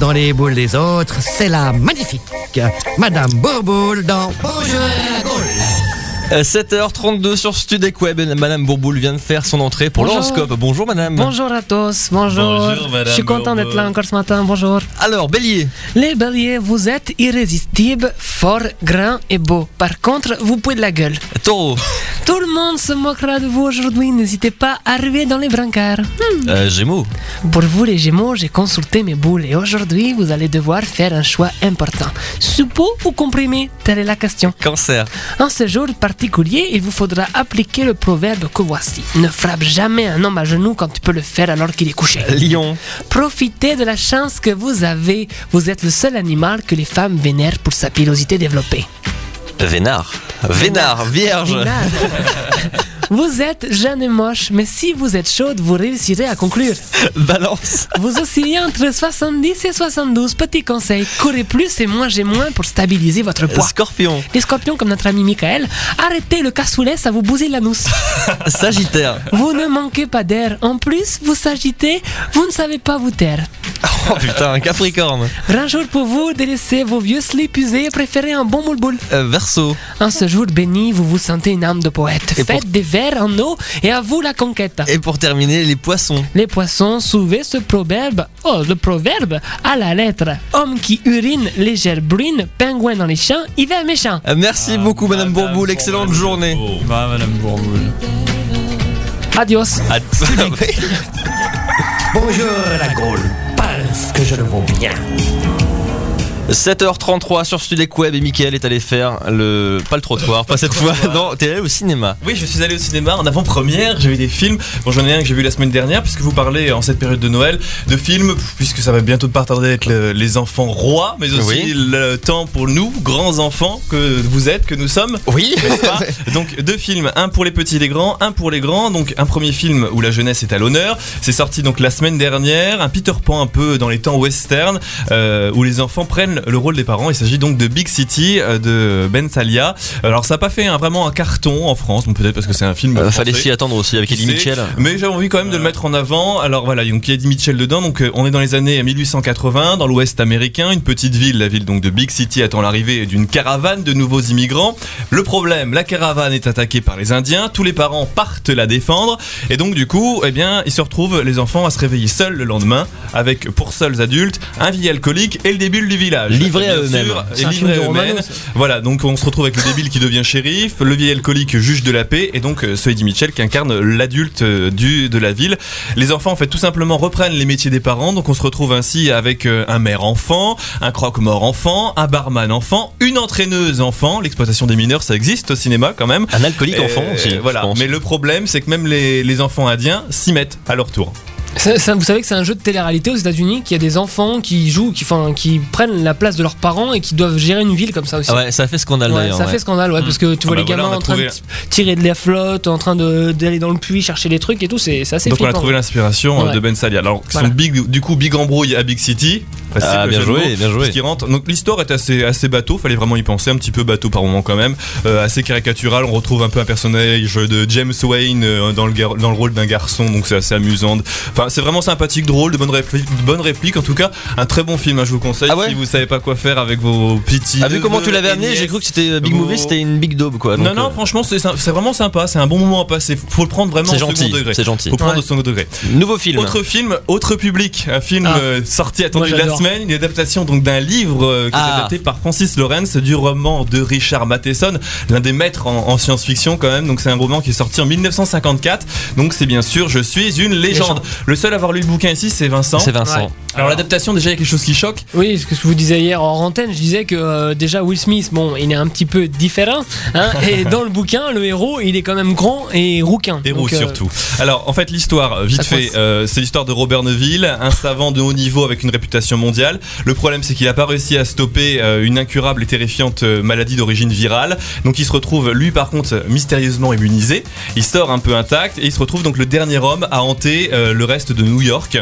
dans les boules des autres, c'est la magnifique Madame Bourboule dans Bonjour à la Gaule. Euh, 7h32 sur Studec Web. Madame Bourboule vient de faire son entrée pour l'horoscope. Bonjour Madame. Bonjour à tous, bonjour. Bonjour, madame Je suis content d'être là encore ce matin, bonjour. Alors, Bélier. Les béliers, vous êtes irrésistibles, forts, grands et beaux. Par contre, vous pouvez de la gueule. Taureau. Tout le monde se moquera de vous aujourd'hui, n'hésitez pas à arriver dans les brancards. Hmm. Euh, Gémeaux. Pour vous les Gémeaux, j'ai consulté mes boules et aujourd'hui, vous allez devoir faire un choix important. Suppôt ou comprimé? Telle est la question. Cancer. En ce jour particulier, il vous faudra appliquer le proverbe que voici. Ne frappe jamais un homme à genoux quand tu peux le faire alors qu'il est couché. Lion. Profitez de la chance que vous avez. Vous êtes le seul animal que les femmes vénèrent pour sa pilosité développée. Vénard. Vénard. Vierge. Vous êtes jeune et moche, mais si vous êtes chaude, vous réussirez à conclure. <laughs> Balance. Vous oscillez entre 70 et 72. Petit conseil, courez plus et mangez moins pour stabiliser votre poids. Scorpion. Les scorpions, comme notre ami Michael, arrêtez le cassoulet, ça vous bousille l'anus. <laughs> Sagittaire. Vous ne manquez pas d'air. En plus, vous s'agitez, vous ne savez pas vous taire. Oh putain, Capricorne. Grand jour pour vous, délaissez vos vieux slips usés et préférez un bon moule-boule. Euh, Verseau. En ce jour béni, vous vous sentez une âme de poète. Et Faites pour- des vers en eau et à vous la conquête. Et pour terminer, les poissons. Les poissons, souvent ce proverbe, oh, le proverbe à la lettre. Homme qui urine, légère brune, pingouin dans les champs, hiver méchant. Euh, Merci beaucoup Madame Bourboule, excellente journée. Bah, Madame Bourboule. Adios. À- <laughs> Bonjour à la Gaule, parce que je le vaux bien. 7h33 sur Studec Web et Mickaël est allé faire le. Pas le trottoir, pas cette fois. Non, t'es allé au cinéma. Oui, je suis allé au cinéma en avant-première. J'ai vu des films. Bon, j'en ai un que j'ai vu la semaine dernière, puisque vous parlez en cette période de Noël de films, puisque ça va bientôt pas tarder le- les enfants rois, mais aussi Oui. le temps pour nous, grands enfants que vous êtes, que nous sommes. Oui. pas <laughs> Donc deux films, un pour les petits et les grands, un pour les grands. Donc un premier film où la jeunesse est à l'honneur. C'est sorti donc la semaine dernière, un Peter Pan un peu dans les temps western, euh, où les enfants prennent le rôle des parents. Il s'agit donc de Big City euh, de Ben Salia. Alors ça n'a pas fait vraiment un carton en France, donc peut-être parce que c'est un film. Euh, fallait s'y attendre aussi avec Eddie Mitchell. Mais j'ai envie quand même de le mettre en avant. Alors voilà, donc il y a Eddie Mitchell dedans. Donc euh, on est dans les années 1880 dans l'Ouest américain, une petite ville, la ville donc de Big City attend l'arrivée d'une caravane de nouveaux immigrants. Le problème, la caravane est attaquée par les Indiens. Tous les parents partent la défendre et donc du coup, eh bien, ils se retrouvent les enfants à se réveiller seuls le lendemain avec pour seuls adultes un vieil alcoolique et le débile du village. Livrés à eux-mêmes. et livrés à eux-mêmes. Voilà, donc on se retrouve avec le débile qui devient shérif, le vieil alcoolique juge de la paix, et donc euh, ce Eddie Mitchell qui incarne l'adulte euh, du de la ville. Les enfants, en fait, tout simplement reprennent les métiers des parents, donc on se retrouve ainsi avec euh, un maire enfant, un croque-mort enfant, un barman enfant, une entraîneuse enfant. L'exploitation des mineurs, ça existe au cinéma quand même. Un alcoolique Et, enfant aussi. Voilà, mais le problème, c'est que même les, les enfants indiens s'y mettent à leur tour. Ça- ça- vous savez que c'est un jeu de télé-réalité aux États-Unis, qu'il y a des enfants qui jouent, qui, enfin, qui prennent la place de leurs parents et qui doivent gérer une ville comme ça aussi. Ah ouais, ça fait scandale Ouais, d'ailleurs. ça ouais. fait scandale, ouais, parce que tu vois Ah les bah voilà, gamins en train trouvé- de tirer de la flotte, en train de- d'aller dans le puits chercher des trucs et tout, c'est c'est assez Donc on a trouvé l'inspiration euh, Ouais. de Ben Salia. Alors Voilà. son big, du coup big embrouille à Big City. Ah, bien joué, bien joué. qu'il rentre. Donc l'histoire est assez assez bateau. Fallait vraiment y penser un petit peu bateau par moment quand même. Euh, assez caricatural. On retrouve un peu un personnage de James Wayne euh, dans le dans le rôle d'un garçon. Donc c'est assez amusant. Enfin c'est vraiment sympathique, drôle, de bonnes répliques, de bonnes répliques. En tout cas un très bon film. hein, je vous conseille Ah ouais si vous savez pas quoi faire avec vos petits. Ah, vu comment tu l'avais amené, j'ai cru que c'était euh, Big Vos- Movie, c'était une Big Daube quoi. non, donc, non, euh, franchement, c'est vraiment sympa. C'est un bon moment à passer. Faut le prendre vraiment au gentil, second degré. c'est gentil. Faut prendre Ouais. au second degré. Nouveau film. Autre film, autre public, un film Ah. euh, sorti attendu la semaine, une adaptation donc d'un livre euh, qui est Ah. adapté par Francis Lawrence du roman de Richard Matheson, l'un des maîtres en, en science-fiction quand même. Donc c'est un roman qui est sorti en 1954. Donc c'est bien sûr Je suis une légende. Légende. Le seul à avoir lu le bouquin ici, c'est Vincent. C'est Vincent. Alors l'adaptation déjà il y a quelque chose qui choque. Oui, ce que je vous disais hier en antenne, je disais que euh, déjà Will Smith, bon, il est un petit peu différent, hein, <laughs> et dans le bouquin, le héros, il est quand même grand et rouquin. Héros euh, surtout. Alors en fait l'histoire, euh, vite fait, euh, c'est l'histoire de Robert Neville, un savant de haut niveau avec une réputation mondiale. Le problème c'est qu'il n'a pas réussi à stopper euh, une incurable et terrifiante maladie d'origine virale. Donc il se retrouve lui par contre mystérieusement immunisé. Il sort un peu intact et il se retrouve donc le dernier homme à hanter euh, le reste de New York.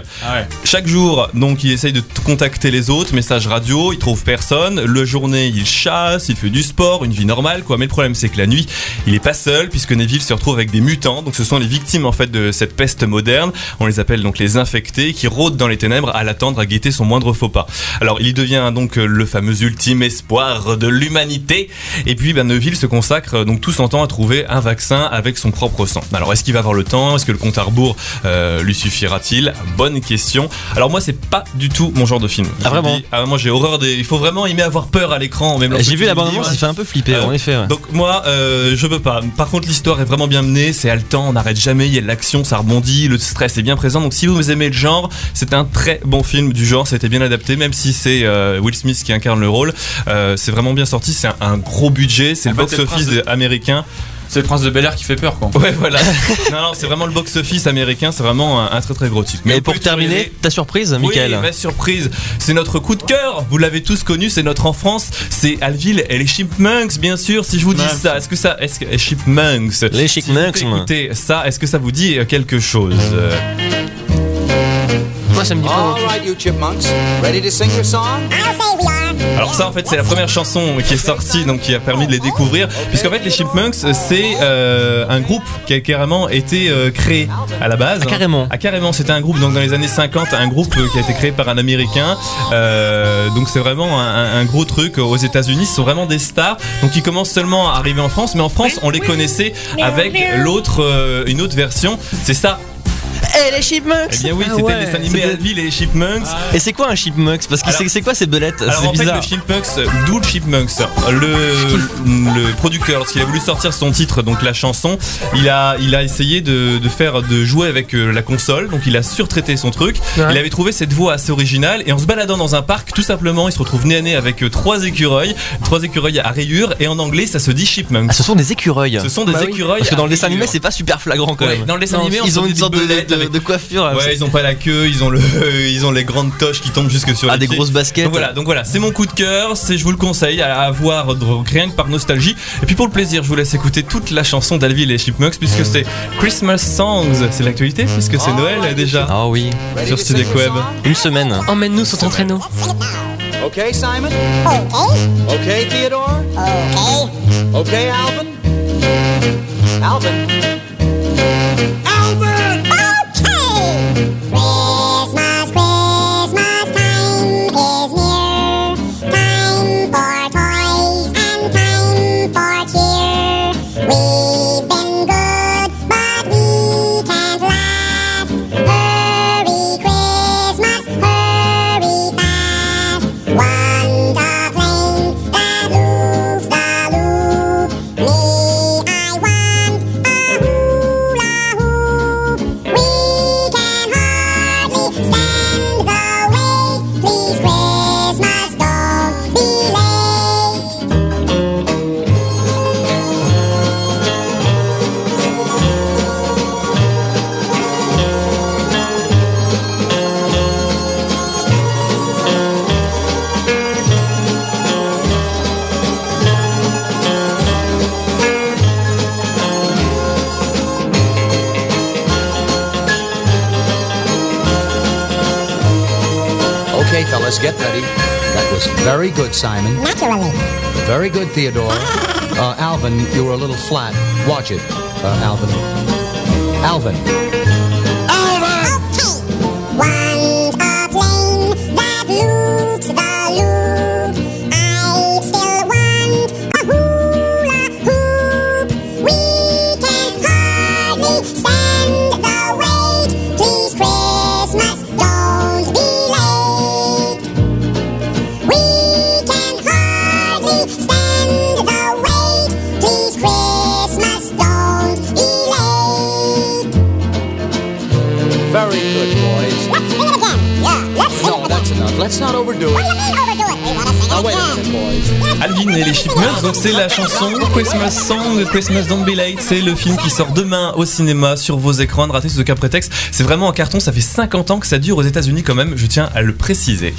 Chaque jour, donc il essaye de contacter les autres, message radio, il trouve personne. Le journée, il chasse, il fait du sport, une vie normale, quoi. Mais le problème, c'est que la nuit, il est pas seul, puisque Neville se retrouve avec des mutants. Donc ce sont les victimes, en fait, de cette peste moderne. On les appelle donc les infectés, qui rôdent dans les ténèbres à l'attendre, à guetter son moindre faux pas. Alors il devient donc le fameux ultime espoir de l'humanité. Et puis, ben, Neville se consacre euh, donc tout son temps à trouver un vaccin avec son propre sang. Alors est-ce qu'il va avoir le temps? Est-ce que le compte à rebours euh, lui suffira-t-il? Bonne question. Alors moi, c'est pas du tout mon genre de film. Ah, vraiment dis. Ah, moi, j'ai horreur des. Il faut vraiment aimer avoir peur à l'écran. même J'ai vu la bande-annonce, livre. il fait un peu flipper, Ah en effet. ouais. Donc moi, euh, je peux pas. Par contre, l'histoire est vraiment bien menée, c'est haletant, on n'arrête jamais, il y a de l'action, ça rebondit, le stress est bien présent. Donc si vous aimez le genre, c'est un très bon film du genre, ça a été bien adapté, même si c'est euh, Will Smith qui incarne le rôle. Euh, c'est vraiment bien sorti, c'est un, un gros budget, c'est le box-office de- américain. C'est le prince de Bel Air qui fait peur, quoi. Ouais, voilà. <laughs> non, non, c'est vraiment le box-office américain, c'est vraiment un, un très très gros titre. Mais on pour terminer, ta surprise, oui, Michael ma surprise, c'est notre coup de cœur. Vous l'avez tous connu, c'est notre enfance. C'est Alville et les Chipmunks, bien sûr. Si je vous dis ça, est-ce que ça, est-ce que les Chipmunks, Les si Chipmunks, vous moi. écoutez ça, est-ce que ça vous dit quelque chose? Euh, Moi, ça me dit pas. All right, you chipmunks, ready to sing your song? Alors ça, en fait, c'est la première chanson qui est sortie, donc qui a permis de les découvrir, puisqu'en fait, les Chipmunks, c'est euh, un groupe qui a carrément été euh, créé à la base. Ah, carrément. Ah, carrément, c'était un groupe donc dans les années 50, un groupe euh, qui a été créé par un Américain. Euh, donc c'est vraiment un, un gros truc aux États-Unis. Ce sont vraiment des stars. Donc ils commencent seulement à arriver en France, mais en France, on les connaissait avec l'autre, euh, une autre version. C'est ça. Eh les Chipmunks Eh bien oui, Ah c'était ouais. le dessin animé C'était- Alville et les Chipmunks. Et c'est quoi un Chipmunks? Parce que c'est quoi ces belettes Alors C'est en fait bizarre. le Chipmunks, d'où le Chipmunks? Le, le producteur lorsqu'il a voulu sortir son titre donc la chanson il a, il a essayé de, de faire de jouer avec euh, la console donc il a surtraité son truc Ouais. il avait trouvé cette voix assez originale et en se baladant dans un parc tout simplement il se retrouve nez à nez avec euh, trois écureuils trois écureuils à rayures et en anglais ça se dit Chipmunks Ah, ce sont des écureuils. ce sont des Bah oui. écureuils Parce que dans le dessin animé, c'est pas super flagrant quand Ouais, même. dans le dessin animé, on ils sent ont une sorte de, de coiffure. là. Ouais, ils ont pas la queue, ils ont le, <laughs> ils ont les grandes toches qui tombent jusque sur Ah, les des pieds. grosses baskets. Donc voilà, donc voilà, c'est mon coup de cœur, c'est je vous le conseille à, voir de- rien que par nostalgie. Et puis pour le plaisir, je vous laisse écouter toute la chanson d'Alville et les Chipmunks puisque c'est Christmas Songs, c'est l'actualité puisque c'est Noël déjà Ah oui, sur your Web. une semaine. Emmène-nous sur ton traîneau. Okay, Simon? Okay, Theodore? Okay, Alvin? Alvin? Alvin! Very good, Simon. Naturally. Very good, Theodore. <laughs> Uh, Alvin, you were a little flat. Watch it, uh, Alvin. Alvin. Alvin et les Chipmunks, donc c'est la chanson Christmas Song, Christmas Don't Be Late. C'est le film qui sort demain au cinéma sur vos écrans. Ne ratez sous aucun prétexte. C'est vraiment un carton. Ça fait 50 ans que ça dure aux États-Unis quand même. Je tiens à le préciser.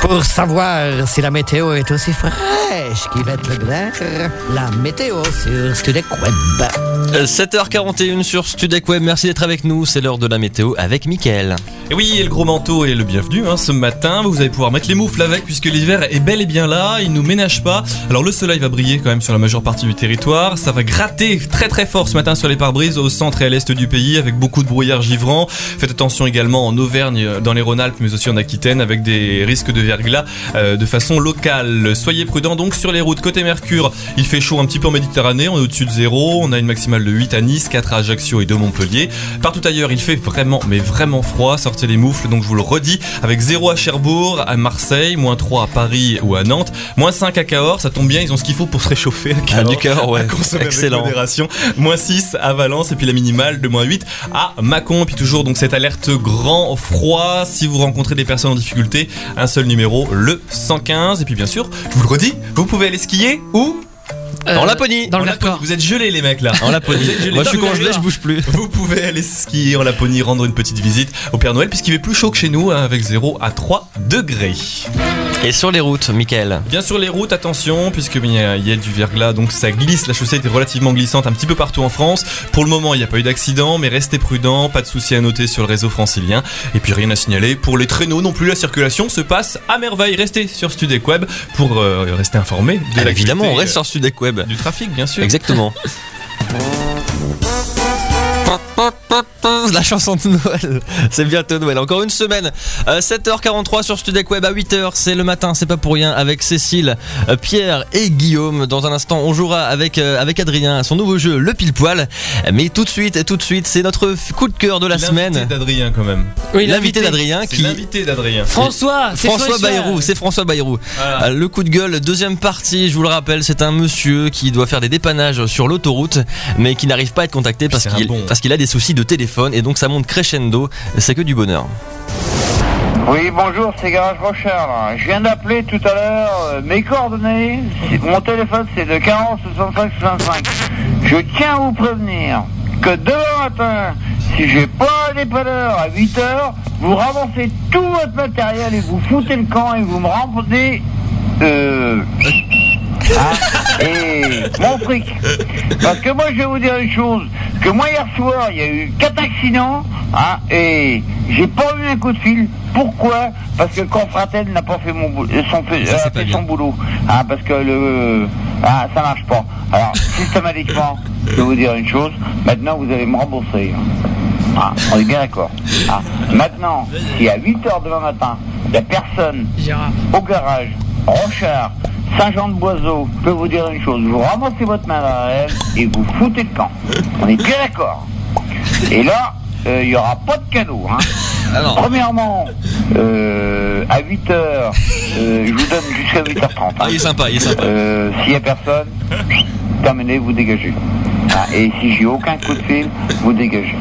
Pour savoir si la météo est aussi fraîche qu'Yvette Leclerc, la météo sur Studec Web. Euh, 7h41 sur Studec Web, merci d'être avec nous, c'est l'heure de la météo avec Mickaël. Et oui, et le gros manteau est le bienvenu hein, ce matin. Vous allez pouvoir mettre les moufles avec puisque l'hiver est bel et bien là. Il nous ménage pas. Alors le soleil va briller quand même sur la majeure partie du territoire. Ça va gratter très très fort ce matin sur les pare-brises au centre et à l'est du pays avec beaucoup de brouillard givrant. Faites attention également en Auvergne, dans les Rhône-Alpes, mais aussi en Aquitaine avec des risques de verglas euh, de façon locale. Soyez prudents donc sur les routes. Côté Mercure, il fait chaud un petit peu en Méditerranée. On est au-dessus de zéro. On a une maximale de 8 à Nice, 4 à Ajaccio et 2 Montpellier. Partout ailleurs, il fait vraiment, mais vraiment froid. Sortez les moufles, donc je vous le redis, avec 0 à Cherbourg, à Marseille, moins 3 à Paris ou à Nantes, moins 5 à Cahors, ça tombe bien, ils ont ce qu'il faut pour se réchauffer à Cahors. du Cahors, ouais. À Excellent. Moins 6 à Valence, et puis la minimale de moins 8 à Mâcon. Et puis toujours, donc cette alerte grand froid. Si vous rencontrez des personnes en difficulté, un seul numéro, le 115. Et puis bien sûr, je vous le redis, vous pouvez aller skier où En Laponie Dans le En Laponie. Vous êtes gelés les mecs là. En Laponie. Moi, je suis congelé, je bouge plus. Vous pouvez aller skier en Laponie, rendre une petite visite au Père Noël, puisqu'il fait plus chaud que chez nous, hein, avec 0 à 3 degrés. Et sur les routes, Mickaël Bien sûr, les routes, attention, puisque il y a, du verglas, donc ça glisse. La chaussée était relativement glissante un petit peu partout en France. Pour le moment, il n'y a pas eu d'accident, mais restez prudents, pas de soucis à noter sur le réseau francilien. Et puis rien à signaler pour les traîneaux non plus. La circulation se passe à merveille. Restez sur Studec Web pour euh, rester informé de Ah, Évidemment, on reste euh, sur Studec Web. du trafic, bien sûr. Exactement. <laughs> La chanson de Noël, <laughs> c'est bientôt Noël. Encore une semaine. Euh, 7h43 sur Studec Web à 8h, c'est le matin, c'est pas pour rien. Avec Cécile, euh, Pierre et Guillaume. Dans un instant, on jouera avec, euh, avec Adrien à son nouveau jeu, le pile poil. Mais tout de suite, tout de suite, c'est notre coup de cœur de la L'invité semaine. d'Adrien quand même. Oui, L'invité d'Adrien qui. l'invité d'Adrien. François, c'est François Bayrou, c'est François Bayrou. Voilà. Euh, Le coup de gueule, deuxième partie, je vous le rappelle, c'est un monsieur qui doit faire des dépannages sur l'autoroute, mais qui n'arrive pas à être contacté parce C'est un qu'il bon. parce qu'il a des soucis de téléphone et donc ça monte crescendo, c'est que du bonheur. Oui, bonjour, c'est Garage Rochard. Je viens d'appeler tout à l'heure. euh, mes coordonnées, mon téléphone c'est de 40 65 65. Je tiens à vous prévenir que demain matin, si j'ai pas un dépanneur à 8 heures, vous ramassez tout votre matériel et vous foutez le camp et vous me euh, ah, et mon fric. Parce que moi, je vais vous dire une chose, que moi, hier soir, il y a eu quatre accidents, hein, et j'ai pas eu un coup de fil. Pourquoi? Parce que le confratel n'a pas fait, mon boulot, son, fait, Ça, c'est a pas fait bien. son boulot. Hein, parce que le... Ah, ça marche pas. Alors, systématiquement, je vais vous dire une chose, maintenant, vous allez me rembourser. Ah, on est bien d'accord. Ah, maintenant, si à 8 heures demain matin, il n'y a personne au garage, Rochard, Saint-Jean-de-Boiseau, je peux vous dire une chose, vous ramassez votre main dans la lèvre et vous foutez le camp. On est bien d'accord. Et là, euh, il n'y aura pas de cadeau. Hein. Premièrement, euh, à 8 heures, euh, je vous donne jusqu'à 8h30. hein. Ah, il est sympa, il est sympa. S'il n'y a personne, terminez, vous dégagez. Ah, et si j'ai aucun coup de fil, vous dégagez.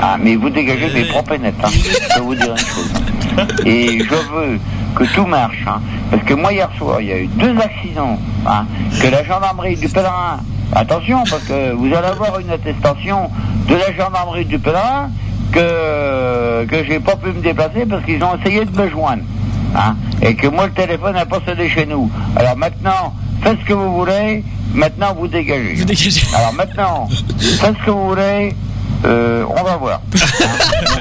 Ah, mais vous dégagez, mais propre et net. Hein. Je peux vous dire une chose. Et je veux que tout marche. hein. Parce que moi, hier soir, il y a eu deux accidents. hein, que la gendarmerie du Pèlerin. Attention, parce que vous allez avoir une attestation de la gendarmerie du Pèlerin que, que j'ai pas pu me déplacer parce qu'ils ont essayé de me joindre. hein, et que moi, le téléphone n'a pas sonné chez nous. Alors maintenant, faites ce que vous voulez. Maintenant, vous dégagez. Alors maintenant, faites ce que vous voulez. euh, on va voir. <laughs>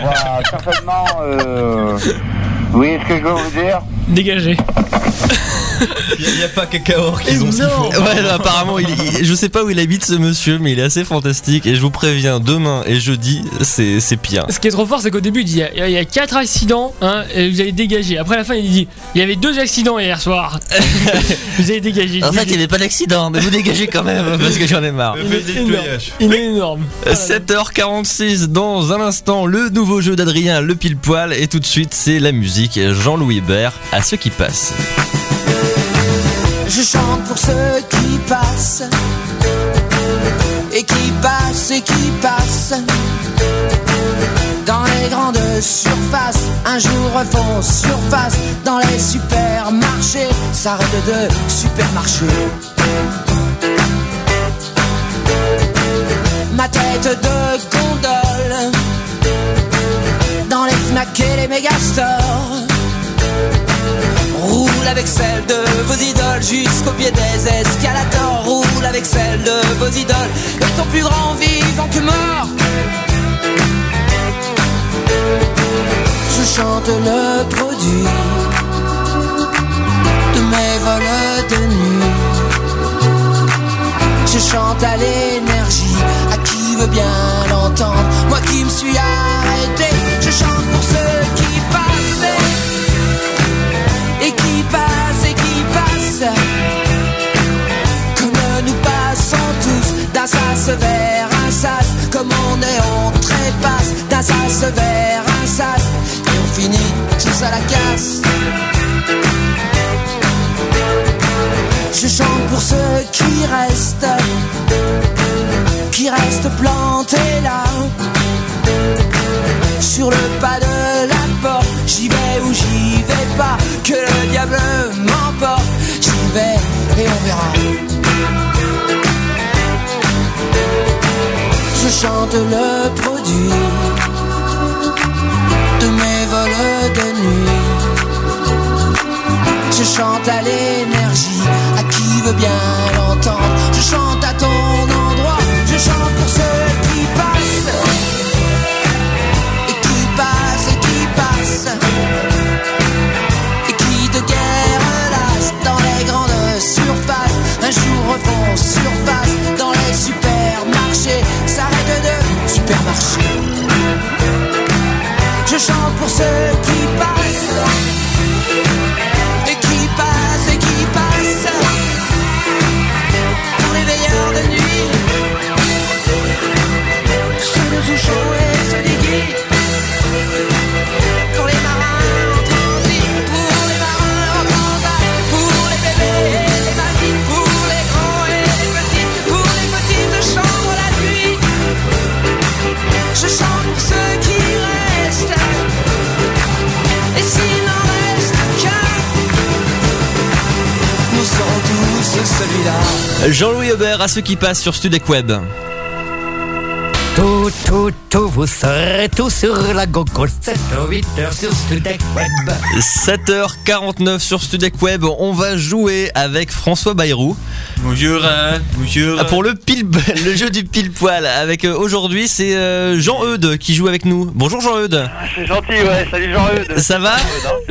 On va certainement. Euh, vous voyez ce que je veux vous dire? Dégagé. <laughs> <laughs> Il n'y a, pas Cacaor qui ont ce qu'il faut. Ouais, apparemment, il, il- je sais pas où il habite ce monsieur, mais il est assez fantastique. Et je vous préviens, demain et jeudi, c'est c'est pire. Ce qui est trop fort, c'est qu'au début, il dit il y a- il y a 4 accidents, hein, et vous allez dégager. Après, à la fin, il dit il y avait deux accidents hier soir. <laughs> vous allez dégager. En fait, il n'y avait pas d'accident, mais vous dégagez quand même <laughs> parce que j'en ai marre. Il est énorme. Il est énorme. 7h46 dans un instant le nouveau jeu d'Adrien le pile poil et tout de suite c'est la musique Jean-Louis Hébert à ce qui passe. Je chante pour ceux qui passent et qui passent et qui passent dans les grandes surfaces. Un jour font surface dans les supermarchés. S'arrête de supermarché. Ma tête de gondole dans les Fnac et les Megastores celle de vos idoles jusqu'au pied des escalators. Roule avec celle de vos idoles et plus grand vivant que mort. Je chante le produit de mes vols de nuit. Je chante à l'énergie, à qui veut bien l'entendre. Moi qui me suis arrêté, je chante pour ceux Chante le produit de mes vols de nuit. Je chante à l'énergie, à qui veut bien Je chante pour ceux qui passent celui-là. Jean-Louis Aubert à ceux qui passent sur Studec Web. Tout, tout, tout, vous serez tous sur la gogol 7 8 heures sur Studek Web. 7h49 sur Studec Web, on va jouer avec François Bayrou. Bonjour, euh, bonjour. Ah, Pour le, pile, <laughs> le jeu du pile poil, avec euh, aujourd'hui c'est euh, Jean-Eudes qui joue avec nous. Bonjour Jean-Eudes. C'est gentil, ouais. Salut Jean-Eudes. Ça va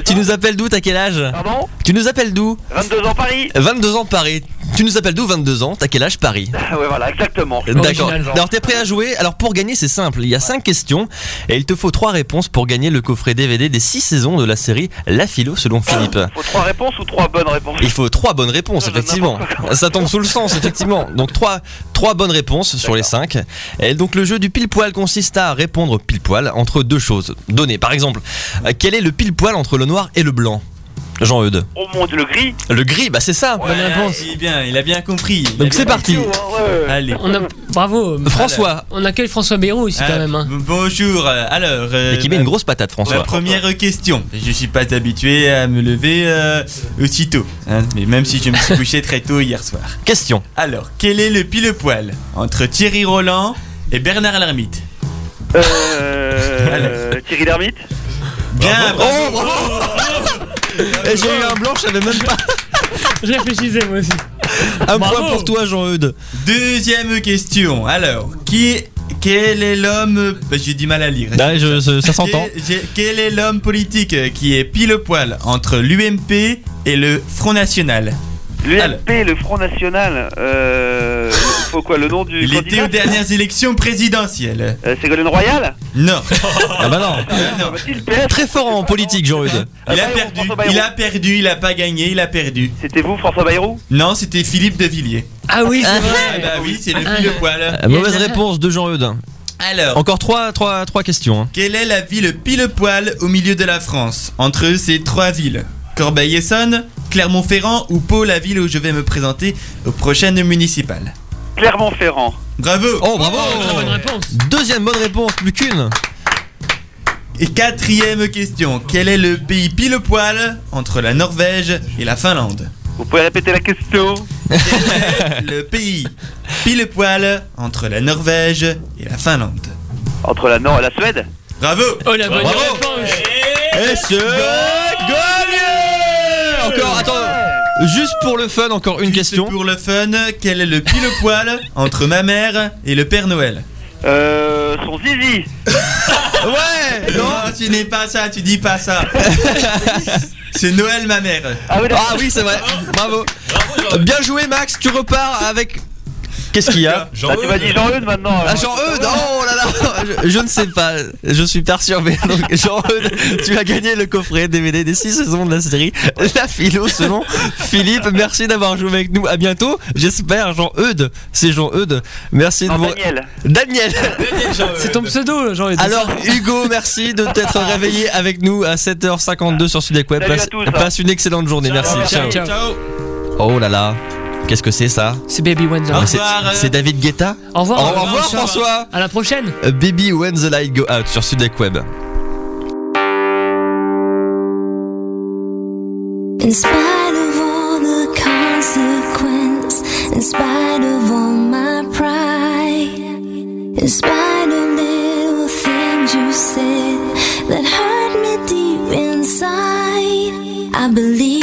Tu nous appelles d'où T'as quel âge? Pardon? Tu nous appelles d'où? 22 ans Paris 22 ans Paris. Tu nous appelles d'où 22 ans? T'as quel âge Paris? <laughs> Ouais, voilà, exactement. D'accord. Alors t'es prêt à jouer? Alors pour gagner c'est simple, il y a 5 questions et il te faut 3 réponses pour gagner le coffret DVD des 6 saisons de la série La Philo selon Philippe. Faut trois réponses ou trois bonnes réponses? Il faut 3 bonnes réponses effectivement. Ça tombe sous le sens effectivement. Donc 3 trois bonnes réponses sur les 5. Et donc le jeu du pile poil consiste à répondre pile poil entre deux choses données. Par exemple, euh, quel est le pile poil entre le noir et le blanc? Jean-Eudes. Oh mon dieu, le gris Le gris, bah c'est ça. Bonne réponse. Il, est bien, il a bien compris. Il Donc c'est parti. Allez. On a, bravo. François. On a quel François Bayrou ici Ah, quand même. hein. Bonjour, euh, alors. euh, Et qui met une grosse patate François. première question. Je suis pas habitué à me lever euh, aussitôt, hein, mais même si je me suis couché très tôt hier soir. Question. Alors, quel est le pile poil entre Thierry Roland et Bernard Lhermitte? Euh. <laughs> Thierry Lhermitte Bien, Oh, bravo Et j'ai eu un blanc, je savais même pas. <laughs> Je réfléchissais moi aussi. Un Bravo. point pour toi Jean-Eudes. Deuxième question. Alors, qui, quel est l'homme bah, J'ai du mal à lire. Bah, je- ça- ça s'entend. Quel- est l'homme politique qui est pile poil entre l'UMP et le Front National? L'UMP, le Front National. Euh. Faut quoi, le nom du. Il était candidat aux dernières élections présidentielles. Euh, Ségolène Royal <laughs> Non. Ah bah non. Très fort en politique Jean-Eudes. Il a perdu. Il a perdu. Il a pas gagné. Il a perdu. C'était vous, François Bayrou? Non, c'était Philippe de Villiers. Ah oui, c'est Ah vrai. bah oui, c'est le pile poil. Mauvaise réponse de Jean-Eudes. Alors. Encore 3 trois, trois questions. hein. Quelle est la ville pile poil au milieu de la France? Entre ces trois villes Corbeil-Essonne, Clermont-Ferrand ou Pau, la ville où je vais me présenter aux prochaines municipales Clermont-Ferrand. Bravo Oh bravo Très bonne réponse. Deuxième bonne réponse, plus qu'une. Et quatrième question Quel est le pays pile poil entre la Norvège et la Finlande? Vous pouvez répéter la question <laughs> Le pays pile poil entre la Norvège et la Finlande Entre la Nord et la Suède Bravo Oh la bonne Bravo. réponse. Et c'est gagné Encore, attends, juste pour le fun, encore une question. Pour le fun, quel est le pile poil entre ma mère et le Père Noël Euh, son zizi. <laughs> Ouais Non, tu n'es pas ça, tu dis pas ça. <laughs> C'est Noël, ma mère. Ah oui, Ah oui, c'est vrai. Bravo. Bien joué, Max. Tu repars avec. Qu'est-ce qu'il y a Ah, tu m'as dit Jean-Eudes maintenant. Ah, Jean-Eudes Oh là là je, je ne sais pas, je suis perturbé. <laughs> Donc, Jean-Eudes, tu as gagné le coffret DVD des 6 saisons de la série La Philo selon Philippe. Merci d'avoir joué avec nous. À bientôt. J'espère, Jean-Eudes. C'est Jean-Eudes. Merci de Non, vous. Daniel. Daniel C'est ton pseudo, Jean-Eudes. Alors Hugo, merci de t'être réveillé avec nous à 7h52 sur Sudec Web. À Passe, tous, passe une excellente journée, merci. Ciao, Ciao. ciao. Oh là là, qu'est-ce que c'est ça C'est Baby When the Ah, Light. c'est- C'est David Guetta Au revoir. Au revoir, François. À la prochaine. Euh, Baby When the Light Go Out sur Sudec Web. In spite of all the consequence, in spite of all my pride, in spite of little things you said that hurt me deep inside, I believe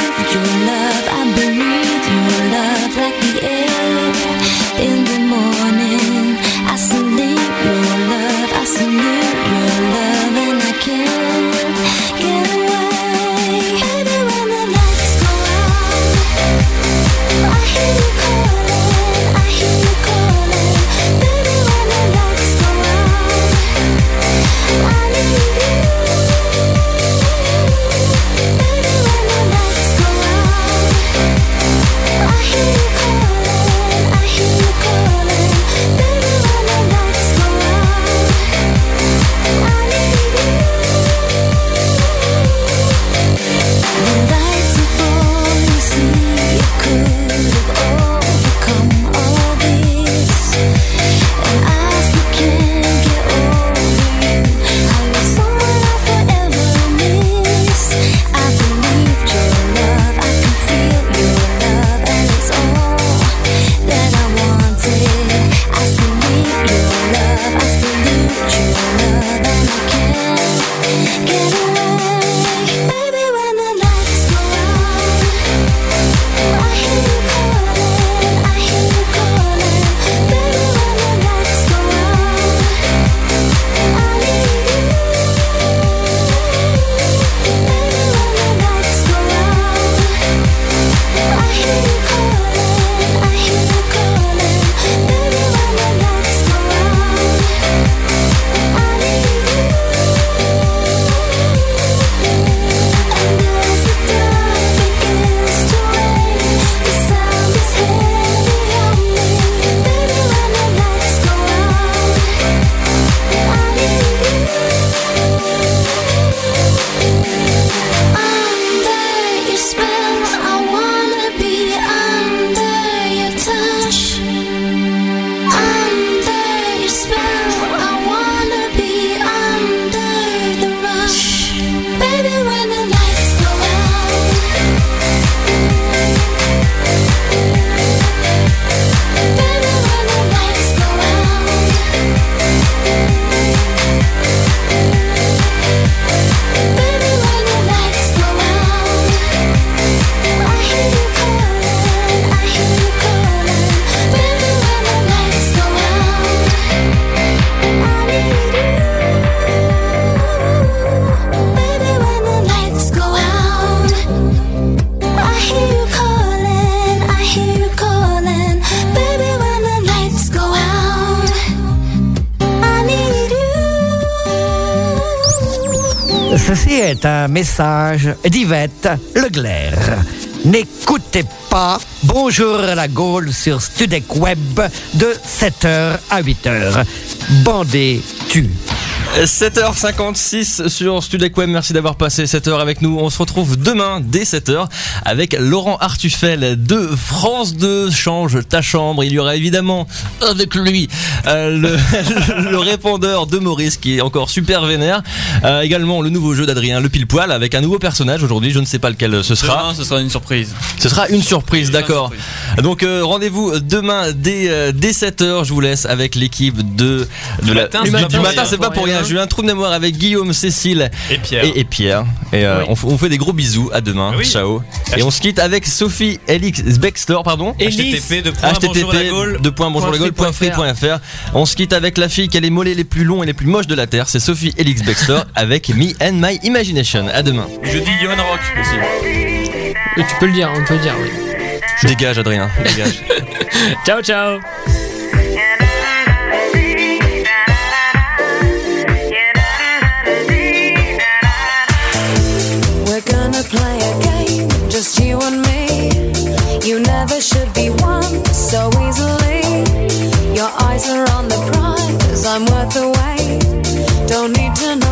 message d'Yvette Leclerc. N'écoutez pas Bonjour à la Gaule sur Studec Web de 7h à 8h. Bandez tu. 7h56 sur Studec Web, merci d'avoir passé cette heure avec nous. On se retrouve demain dès 7h avec Laurent Artufel de France 2 Change ta chambre. Il y aura évidemment avec lui euh, le, <laughs> le répondeur de Maurice qui est encore super vénère. Euh, également le nouveau jeu d'Adrien, le pile poil, avec un nouveau personnage aujourd'hui. Je ne sais pas lequel ce sera. Demain, ce sera une surprise. Ce sera une surprise, d'accord. Donc euh, rendez-vous dès, euh, dès, dès 7h. Je vous laisse avec l'équipe de, de la- matin, du, c'est pas du pour matin. rien. C'est pas pour rien. j'ai eu un trou de mémoire avec Guillaume, Cécile Et Pierre. Et, et Pierre. Et euh, Oui. on, on fait des gros bisous. À demain. Oui. Ciao. Et on se quitte avec Sophie Elix Bextor, pardon. HTTP de point bonjour la Gaule. de point bonjour la Gaule, On se quitte avec la fille qui a les mollets les plus longs et les plus moches de la terre. C'est Sophie Elix Bextor <laughs> avec Me and My Imagination. À demain. Je dis Johan Rock aussi. Et tu peux le dire, on peut le dire, oui. Dégage, Adrien. Dégage. <laughs> Ciao, ciao. We're gonna play a game, just you and me. You never should be won so easily. Your eyes are on the prize, I'm worth the wait. Don't need to know